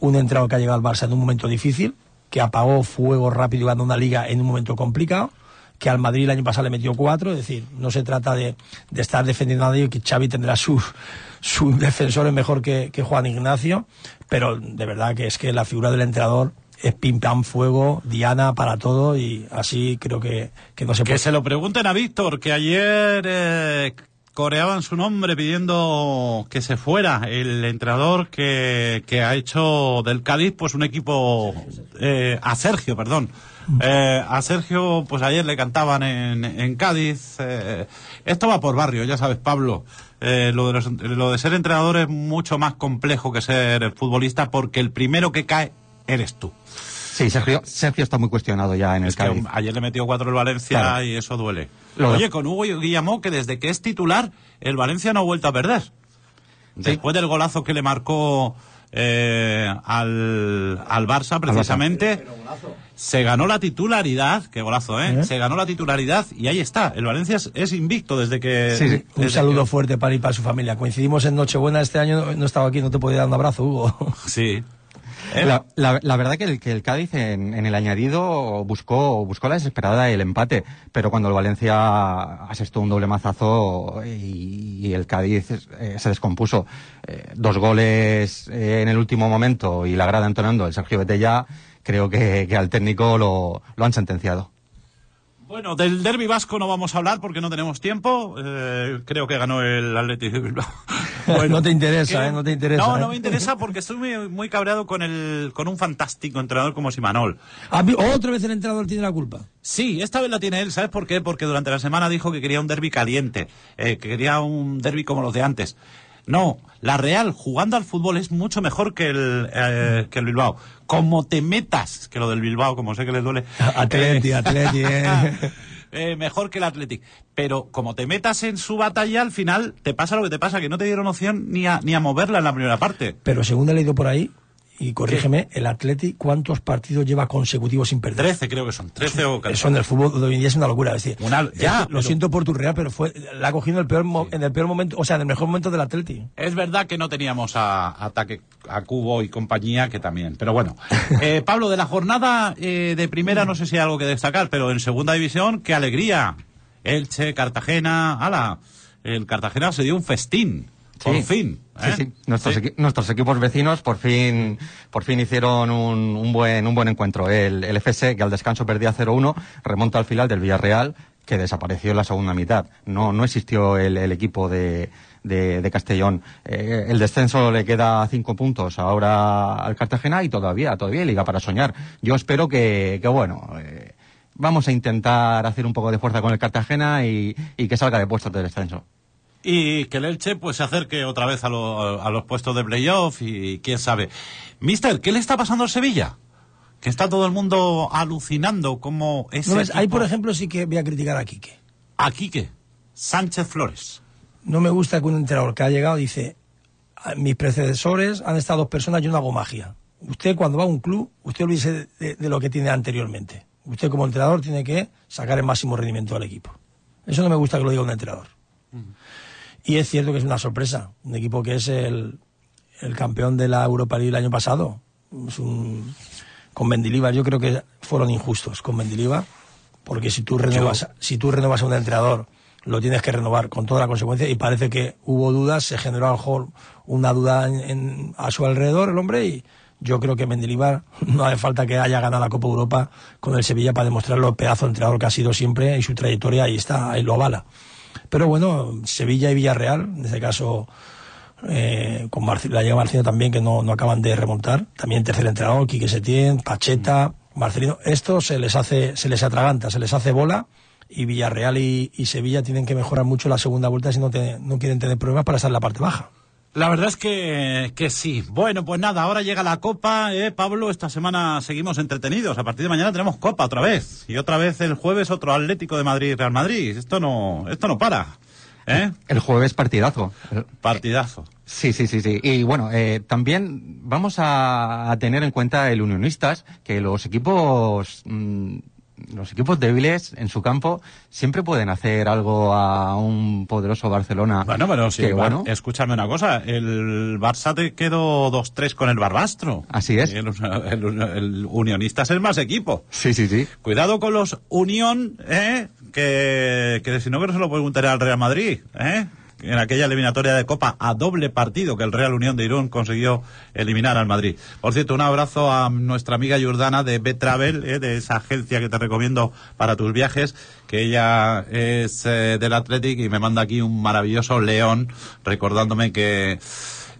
un entrenador que ha llegado al Barça en un momento difícil, que apagó fuego rápido y ganó una liga en un momento complicado, que al Madrid el año pasado le metió cuatro, es decir, no se trata de, de estar defendiendo a nadie, que Xavi tendrá sus sus defensores mejor que, que Juan Ignacio, pero de verdad que es que la figura del entrenador es pim pam fuego, Diana para todo y así creo que, que no se puede. Que se lo pregunten a Víctor, que ayer eh, coreaban su nombre pidiendo que se fuera el entrenador que, que ha hecho del Cádiz pues un equipo eh, a Sergio, perdón. Eh, a Sergio, pues ayer le cantaban en, en Cádiz. eh, esto va por barrio, ya sabes, Pablo. Eh, lo, de los- lo de ser entrenador es mucho más complejo que ser futbolista porque el primero que cae eres tú. Sí, Sergio, Sergio está muy cuestionado ya en el Es que Cádiz. ayer le metió cuatro el Valencia Claro. y eso duele. Lo- Oye, con Hugo Guillamó, que desde que es titular, el Valencia no ha vuelto a perder. Después del golazo que le marcó eh, al, al Barça, precisamente, se ganó la titularidad, qué golazo, ¿eh? ¿Eh? Se ganó la titularidad y ahí está. El Valencia es, es invicto desde que... Sí, sí. Un saludo que- fuerte para y para su familia. Coincidimos en Nochebuena este año, no- no estaba aquí, no te podía dar un abrazo, Hugo. Sí. ¿Eh? La, la- verdad que el, que el Cádiz en, en el añadido buscó, buscó la desesperada el empate, pero cuando el Valencia asestó un doble mazazo y, y el Cádiz eh, se descompuso. Eh, dos goles eh, en el último momento y la grada entonando el Sergio Betella, creo que, que al técnico lo, lo han sentenciado. Bueno, del derby vasco no vamos a hablar porque no tenemos tiempo. Eh, creo que ganó el Atlético de Bilbao. no te interesa. ¿eh? No te interesa. No, ¿eh? no me interesa porque estoy muy, muy cabreado con el con un fantástico entrenador como Simanol. Otra vez el entrenador tiene la culpa. Sí, esta vez la tiene él, ¿sabes por qué? Porque durante la semana dijo que quería un derby caliente, eh, que quería un derby como los de antes. No, la Real jugando al fútbol es mucho mejor que el, eh, que el Bilbao. Como te metas, que lo del Bilbao, como sé que le duele. Atleti, eh, Atleti, eh. eh, mejor que el Athletic. Pero como te metas en su batalla, al final te pasa lo que te pasa, que no te dieron opción ni a, ni a moverla en la primera parte. Pero según he leído por ahí, y corrígeme, el Atleti, ¿cuántos partidos lleva consecutivos sin perder? Trece creo que son, trece o Eso en el fútbol de hoy en día es una locura. Es decir, Una- ya, eh, lo siento por tu real, pero fue la ha cogido en el peor, mo- en el peor momento, o sea, en el mejor momento del Atleti. Es verdad que no teníamos a ataque a Cubo y compañía, que también. Pero bueno, Eh, Pablo, de la jornada eh, de primera no sé si hay algo que destacar, pero en segunda división, qué alegría. Elche, Cartagena, ala, el Cartagena se dio un festín, por Sí. fin. Sí, ¿eh? sí. Nuestros, equi- nuestros equipos vecinos por fin, por fin hicieron un, un buen, un buen encuentro. El, el FS, que al descanso perdía 0-1, remonta al final del Villarreal, que desapareció en la segunda mitad. No, no existió el, el equipo de, de, de Castellón. Eh, el descenso le queda cinco puntos ahora al Cartagena y todavía, todavía hay liga para soñar. Yo espero que, que bueno, eh, vamos a intentar hacer un poco de fuerza con el Cartagena y, y que salga de puestos de descenso. Y que el Elche pues se acerque otra vez a, lo- a los puestos de playoff y quién sabe. Mister, ¿qué le está pasando al Sevilla? Que está todo el mundo alucinando como ese ¿No? Ahí, por ejemplo, sí que voy a criticar a Quique. A Quique, Sánchez Flores. No me gusta que un entrenador que ha llegado dice, "A- mis predecesores han estado dos personas, yo no hago magia. Usted cuando va a un club, usted olvídese de, de lo que tiene anteriormente. Usted como entrenador tiene que sacar el máximo rendimiento al equipo. Eso no me gusta que lo diga un entrenador. Y es cierto que es una sorpresa. Un equipo que es el, el campeón de la Europa League el año pasado. Es un- con Mendilibar yo creo que fueron injustos con Mendilibar. Porque si tú renuevas, si tú renuevas a un entrenador, lo tienes que renovar con toda la consecuencia. Y parece que hubo dudas, se generó a lo mejor una duda en- en- a su alrededor el hombre. Y yo creo que Mendilibar no hace falta que haya ganado la Copa Europa con el Sevilla para demostrar lo pedazo de entrenador que ha sido siempre y su trayectoria ahí está, ahí lo avala. Pero bueno, Sevilla y Villarreal, en este caso eh, con Marci- la llega Marcelino también, que no, no acaban de remontar. También tercer entrenador, Quique Setién, Pacheta, Marcelino. Esto se les hace, se les atraganta, se les hace bola. Y Villarreal y, y Sevilla tienen que mejorar mucho la segunda vuelta si no, te- no quieren tener problemas para estar en la parte baja. La verdad es que, que sí. Bueno, pues nada, ahora llega la Copa, ¿eh, Pablo? Esta semana seguimos entretenidos. A partir de mañana tenemos Copa otra vez. Y otra vez el jueves otro Atlético de Madrid-Real Madrid. Esto no, esto no para. ¿Eh? El jueves partidazo. Partidazo. Sí, sí, sí, sí. Y bueno, eh, también vamos a, a tener en cuenta el Unionistas, que los equipos mm, los equipos débiles en su campo siempre pueden hacer algo a un poderoso Barcelona. Bueno, pero sí, que, bueno, escúchame una cosa, el Barça te quedó 2-3 con el Barbastro. Así es. El, el- el Unionista es el más equipo. Sí, sí, sí. Cuidado con los Unión, ¿eh? que, que si no que no se lo preguntaré al Real Madrid, ¿eh? En aquella eliminatoria de Copa a doble partido que el Real Unión de Irún consiguió eliminar al Madrid. Por cierto, un abrazo a nuestra amiga Jordana de B-Travel, ¿eh? de esa agencia que te recomiendo para tus viajes, que ella es eh, del Athletic y me manda aquí un maravilloso león recordándome que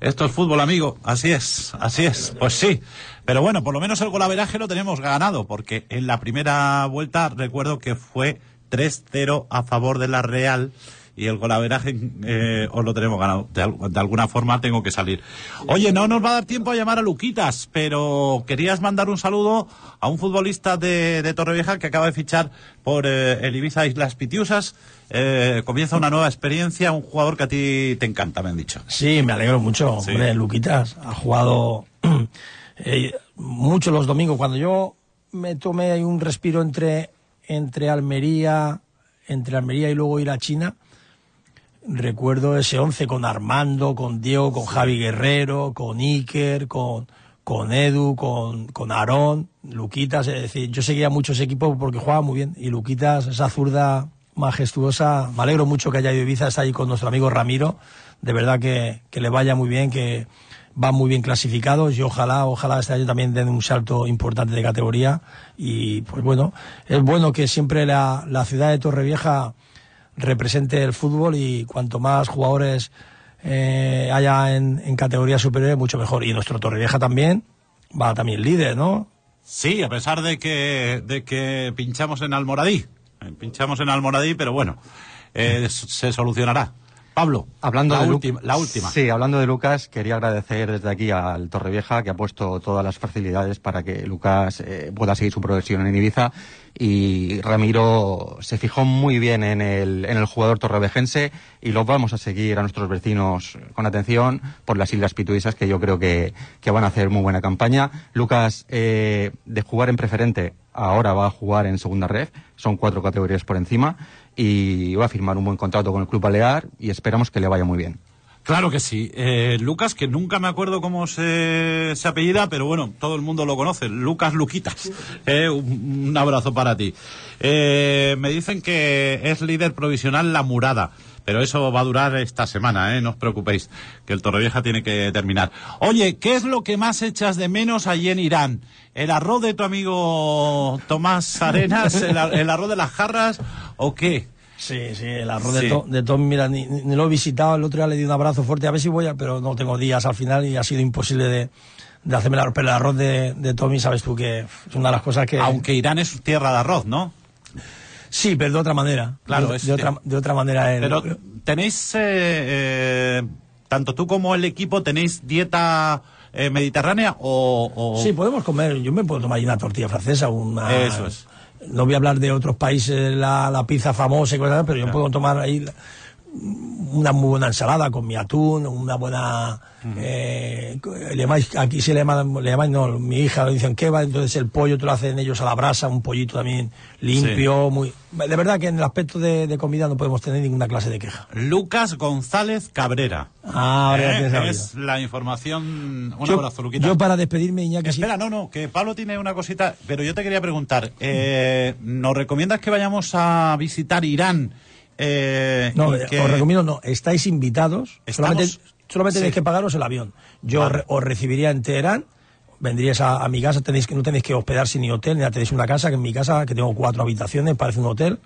esto es fútbol, amigo. Así es, así es. Pues sí. Pero bueno, por lo menos el golaveraje lo tenemos ganado, porque en la primera vuelta recuerdo que fue 3-0 a favor de la Real y el golaveraje eh, os lo tenemos ganado. De, de alguna forma tengo que salir. Oye, no nos va a dar tiempo a llamar a Luquitas, pero querías mandar un saludo a un futbolista de, de Torrevieja que acaba de fichar por eh, el Ibiza Islas Pitiusas. Eh, comienza una nueva experiencia, un jugador que a ti te encanta, me han dicho. Sí, me alegro mucho. Sí. Hombre, Luquitas ha jugado eh, mucho los domingos. Cuando yo me tomé ahí un respiro entre, entre Almería, entre Almería y luego ir a China, recuerdo ese once con Armando, con Diego, con Javi Guerrero, con Iker, con, con Edu, con, con Aarón, Luquitas, es decir, yo seguía muchos equipos porque jugaba muy bien. Y Luquitas, esa zurda majestuosa, me alegro mucho que haya ido Ibiza, está ahí con nuestro amigo Ramiro, de verdad que, que le vaya muy bien, que van muy bien clasificados y ojalá, ojalá este año también den un salto importante de categoría. Y pues bueno, es bueno que siempre la, la ciudad de Torrevieja represente el fútbol y cuanto más jugadores eh, haya en, en categorías superiores, mucho mejor. Y nuestro Torrevieja también va también líder, ¿no? Sí, a pesar de que, de que pinchamos en Almoradí. Eh, Pinchamos en Almoradí, pero bueno, eh, se solucionará. Pablo, Hablando la, de última, la última. Sí, hablando de Lucas, quería agradecer desde aquí al Torrevieja que ha puesto todas las facilidades para que Lucas eh, pueda seguir su progresión en Ibiza y Ramiro se fijó muy bien en el, en el jugador torrevejense y lo vamos a seguir a nuestros vecinos con atención por las Islas Pituisas que yo creo que, que van a hacer muy buena campaña. Lucas, eh, de jugar en preferente, ahora va a jugar en segunda red, son cuatro categorías por encima y va a firmar un buen contrato con el Club Balear y esperamos que le vaya muy bien. Claro que sí. Eh, Lucas, que nunca me acuerdo cómo se, apellida, pero bueno, todo el mundo lo conoce. Lucas Luquitas. Eh, un, abrazo para ti. Eh, me dicen que es líder provisional La Murada. Pero eso va a durar esta semana. No os preocupéis, que el Torrevieja tiene que terminar. Oye, ¿qué es lo que más echas de menos allí en Irán? ¿El arroz de tu amigo Tomás Arenas? ¿El, ar- el arroz de las jarras? ¿O qué? Sí, sí, el arroz Sí. de, Tom, de Tom, mira, ni, ni lo he visitado, el otro día le di un abrazo fuerte, a ver si voy a, pero no tengo días al final y ha sido imposible de, de hacerme el arroz, pero el arroz de, de Tommy, sabes tú que es una de las cosas que... Aunque Irán es tierra de arroz, ¿no? Sí, pero de otra manera. Claro, de, es- de otra, de otra manera. el- Pero tenéis, eh, eh, tanto tú como el equipo, tenéis dieta eh, mediterránea o, o- Sí, podemos comer. Yo me puedo tomar ahí una tortilla francesa, una. Eso es. No voy a hablar de otros países, la, la pizza famosa y cosas, pero yo puedo tomar ahí la- una muy buena ensalada con mi atún, una buena. eh, le llamáis, aquí se le llama, le llamáis, no, mi hija lo dicen va entonces el pollo te lo hacen ellos a la brasa, un pollito también limpio, muy. De verdad que en el aspecto de, de comida no podemos tener ninguna clase de queja. Lucas González Cabrera. Ah, ahora Eh, es la información. Un yo, abrazo, Luquita. yo para despedirme, Iñaki, sí- Espera, no, no, que Pablo tiene una cosita, pero yo te quería preguntar, eh, ¿nos recomiendas que vayamos a visitar Irán? Eh, No, eh, que- os recomiendo, no, estáis invitados, Estamos- solamente, solamente sí. tenéis que pagaros el avión. Yo Vale. re- os recibiría en Teherán, vendríais a, a mi casa, tenéis que, no tenéis que hospedarse ni hotel, ni tenéis una casa, que en mi casa, que tengo cuatro habitaciones, parece un hotel,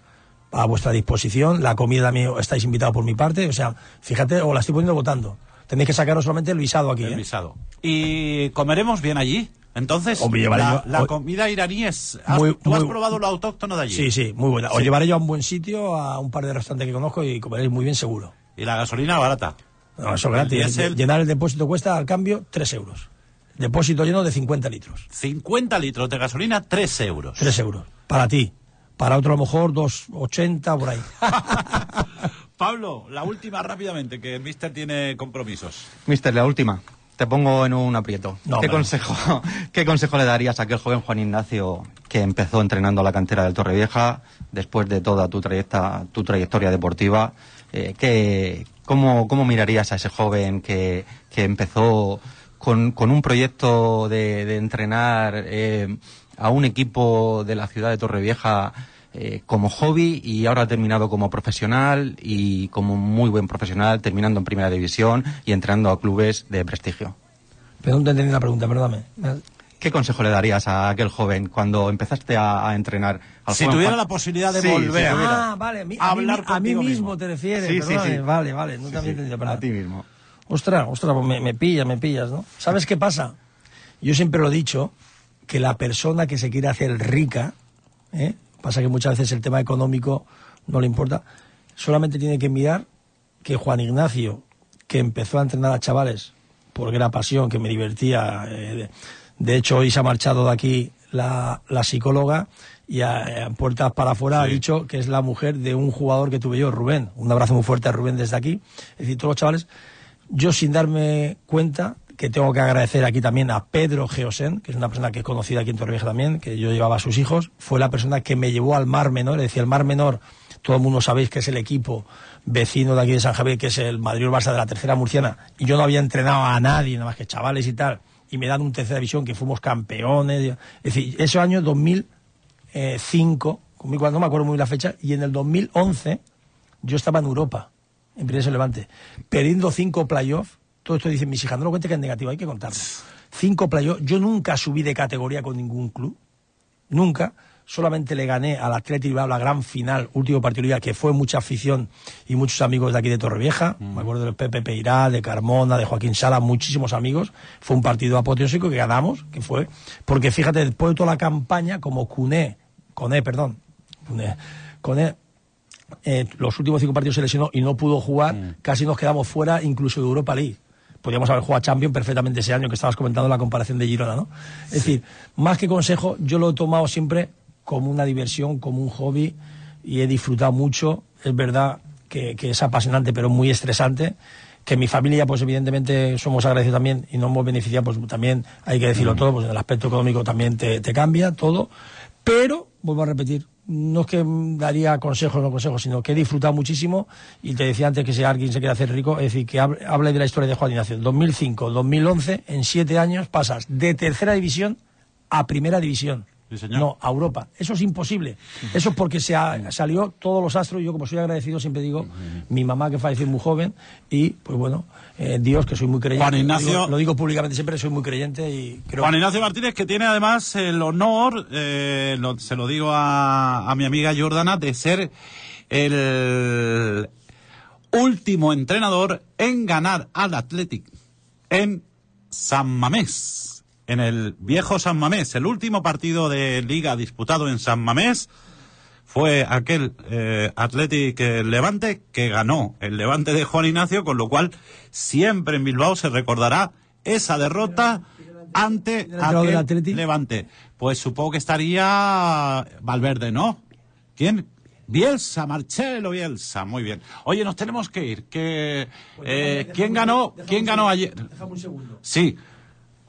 a vuestra disposición, la comida también estáis invitados por mi parte, o sea, fíjate, os la estoy poniendo votando. Tenéis que sacaros solamente el visado aquí, El ¿eh? visado. ¿Y comeremos bien allí? Entonces, Hombre, la, yo- la o- comida iraní es... has- Muy- ¿Tú has probado lo autóctono de allí? Sí, sí, muy buena. Os Sí. llevaré yo a un buen sitio, a un par de restaurantes que conozco y comeréis muy bien seguro. Y la gasolina barata. No, eso El gratis. Llenar el depósito cuesta al cambio 3 euros. Depósito lleno de 50 litros. 50 litros de gasolina, 3 euros. 3 euros. Para ti. Para otro a lo mejor 2,80 por ahí. Pablo, la última rápidamente, que el mister tiene compromisos. Mister, la última. Te pongo en un aprieto. No, ¿Qué, consejo, ¿Qué consejo le darías a aquel joven Juan Ignacio que empezó entrenando a la cantera del Torrevieja, después de toda tu, trayecta, tu trayectoria deportiva. Eh, ¿qué, cómo, ¿Cómo mirarías a ese joven que, que empezó con, con un proyecto de, de entrenar eh, a un equipo de la ciudad de Torrevieja eh, como hobby y ahora ha terminado como profesional y como muy buen profesional, terminando en primera división y entrenando a clubes de prestigio? Pero no te entendí la pregunta, perdóname. ¿Qué consejo le darías a aquel joven cuando empezaste a, a entrenar? Al Si joven tuviera Juan- la posibilidad de Sí, volver. si. Ah, vale, mi- A a, mí, hablar a mí contigo mismo, mismo. te refieres. Sí, sí, sí. Vale, vale, no Sí, te había entendido, a perdón. ti mismo. Ostras, ostras, pues me, me pillas, me pillas, ¿no? ¿Sabes qué pasa? Yo siempre lo he dicho, que la persona que se quiere hacer rica, ¿eh? Pasa que muchas veces el tema económico no le importa, solamente tiene que mirar que Juan Ignacio, que empezó a entrenar a chavales porque era pasión, que me divertía, eh, de, hecho hoy se ha marchado de aquí la, la psicóloga y a, a puertas para afuera ha dicho que es la mujer de un jugador que tuve yo, Rubén. Un abrazo muy fuerte a Rubén desde aquí. Es decir, todos los chavales yo sin darme cuenta que tengo que agradecer aquí también a Pedro Geosen, que es una persona que es conocida aquí en Torrevieja también, que yo llevaba a sus hijos, fue la persona que me llevó al Mar Menor, es decir, el Mar Menor, todo el mundo sabéis que es el equipo vecino de aquí de San Javier, que es el Madrid Barça de la tercera murciana, y yo no había entrenado a nadie, nada más que chavales y tal, y me dan un tercera división que fuimos campeones, es decir, ese año 2005, no me acuerdo muy bien la fecha, y en el 2011 yo estaba en Europa, en Primeros Levante, perdiendo cinco playoffs. Todo esto dicen mis hijas, no lo cuente que es negativo, hay que contarlo. Cinco playoffs. Yo nunca subí de categoría con ningún club. Nunca. Solamente le gané al Atleti Bilbao la gran final, último partido de liga, que fue mucha afición y muchos amigos de aquí de Torrevieja. Me acuerdo del Pepe Peirá, de Carmona, de Joaquín Sala, muchísimos amigos. Fue un partido apoteósico que ganamos, que fue. Porque fíjate, después de toda la campaña, como Cuné, Coné, perdón, Cuné, Coné eh, los últimos cinco partidos se lesionó y no pudo jugar, casi nos quedamos fuera incluso de Europa League. Podríamos haber jugado a Champions perfectamente ese año que estabas comentando la comparación de Girona, ¿no? Es decir, más que consejo, yo lo he tomado siempre como una diversión, como un hobby y he disfrutado mucho. Es verdad que, que es apasionante, pero muy estresante. Que mi familia, pues evidentemente somos agradecidos también y nos hemos beneficiado, pues también hay que decirlo todo, pues en el aspecto económico también te, te cambia todo. Pero, vuelvo a repetir, no es que daría consejos o no consejos, sino que he disfrutado muchísimo y te decía antes que si alguien se quiere hacer rico, es decir, que hable, de la historia de Juan Ignacio. 2005, 2011, en siete años pasas de tercera división a primera división. Sí, señor. No, a Europa. Eso es imposible. Eso es porque se ha- salió todos los astros. y Yo, como soy agradecido, siempre digo, mi mamá que falleció muy joven y, pues bueno, eh, Dios, que soy muy creyente. Juan Ignacio- Lo digo, lo digo públicamente siempre, soy muy creyente y creo Juan Ignacio Martínez, que tiene además el honor, eh, lo- se lo digo a, a mi amiga Jordana, de ser el último entrenador en ganar al Athletic en San Mamés, en el viejo San Mamés. El último partido de liga disputado en San Mamés fue aquel eh, Athletic eh, Levante que ganó el Levante de Juan Ignacio, con lo cual siempre en Bilbao se recordará esa derrota ante aquel? Levante. Pues supongo que estaría Valverde, ¿no? ¿Quién? Bielsa, Marcelo Bielsa, muy bien. Oye, nos tenemos que ir. Que, eh, ¿Quién ganó? ¿Quién ganó ayer? un segundo. Sí,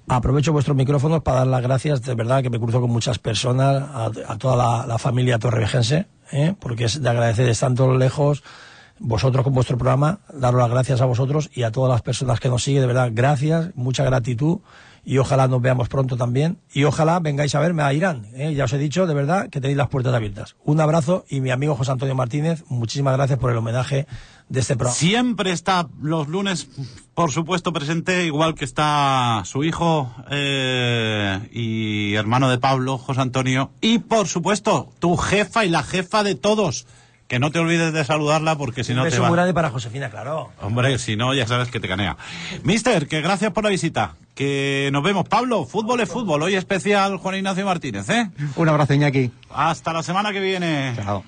Aprovecho vuestros micrófonos para dar las gracias, de verdad que me cruzo con muchas personas, a, toda la, la familia torrevejense, ¿eh? porque es de agradecer, están todos lejos, vosotros con vuestro programa, daros las gracias a vosotros y a todas las personas que nos siguen, de verdad, gracias, mucha gratitud y ojalá nos veamos pronto también y ojalá vengáis a verme a Irán, ¿eh? ya os he dicho, de verdad, que tenéis las puertas abiertas. Un abrazo y mi amigo José Antonio Martínez, muchísimas gracias por el homenaje de este programa. Siempre está los lunes, por supuesto, presente, igual que está su hijo eh, y hermano de Pablo, José Antonio. Y, por supuesto, tu jefa y la jefa de todos. Que no te olvides de saludarla porque si no te va... muy grande para Josefina, claro. Hombre, si no, ya sabes que te canea. Mister, que gracias por la visita. Que nos vemos. Pablo, fútbol es fútbol. Hoy especial Juan Ignacio Martínez, ¿eh? Un abrazo, Iñaki. Hasta la semana que viene. Chao.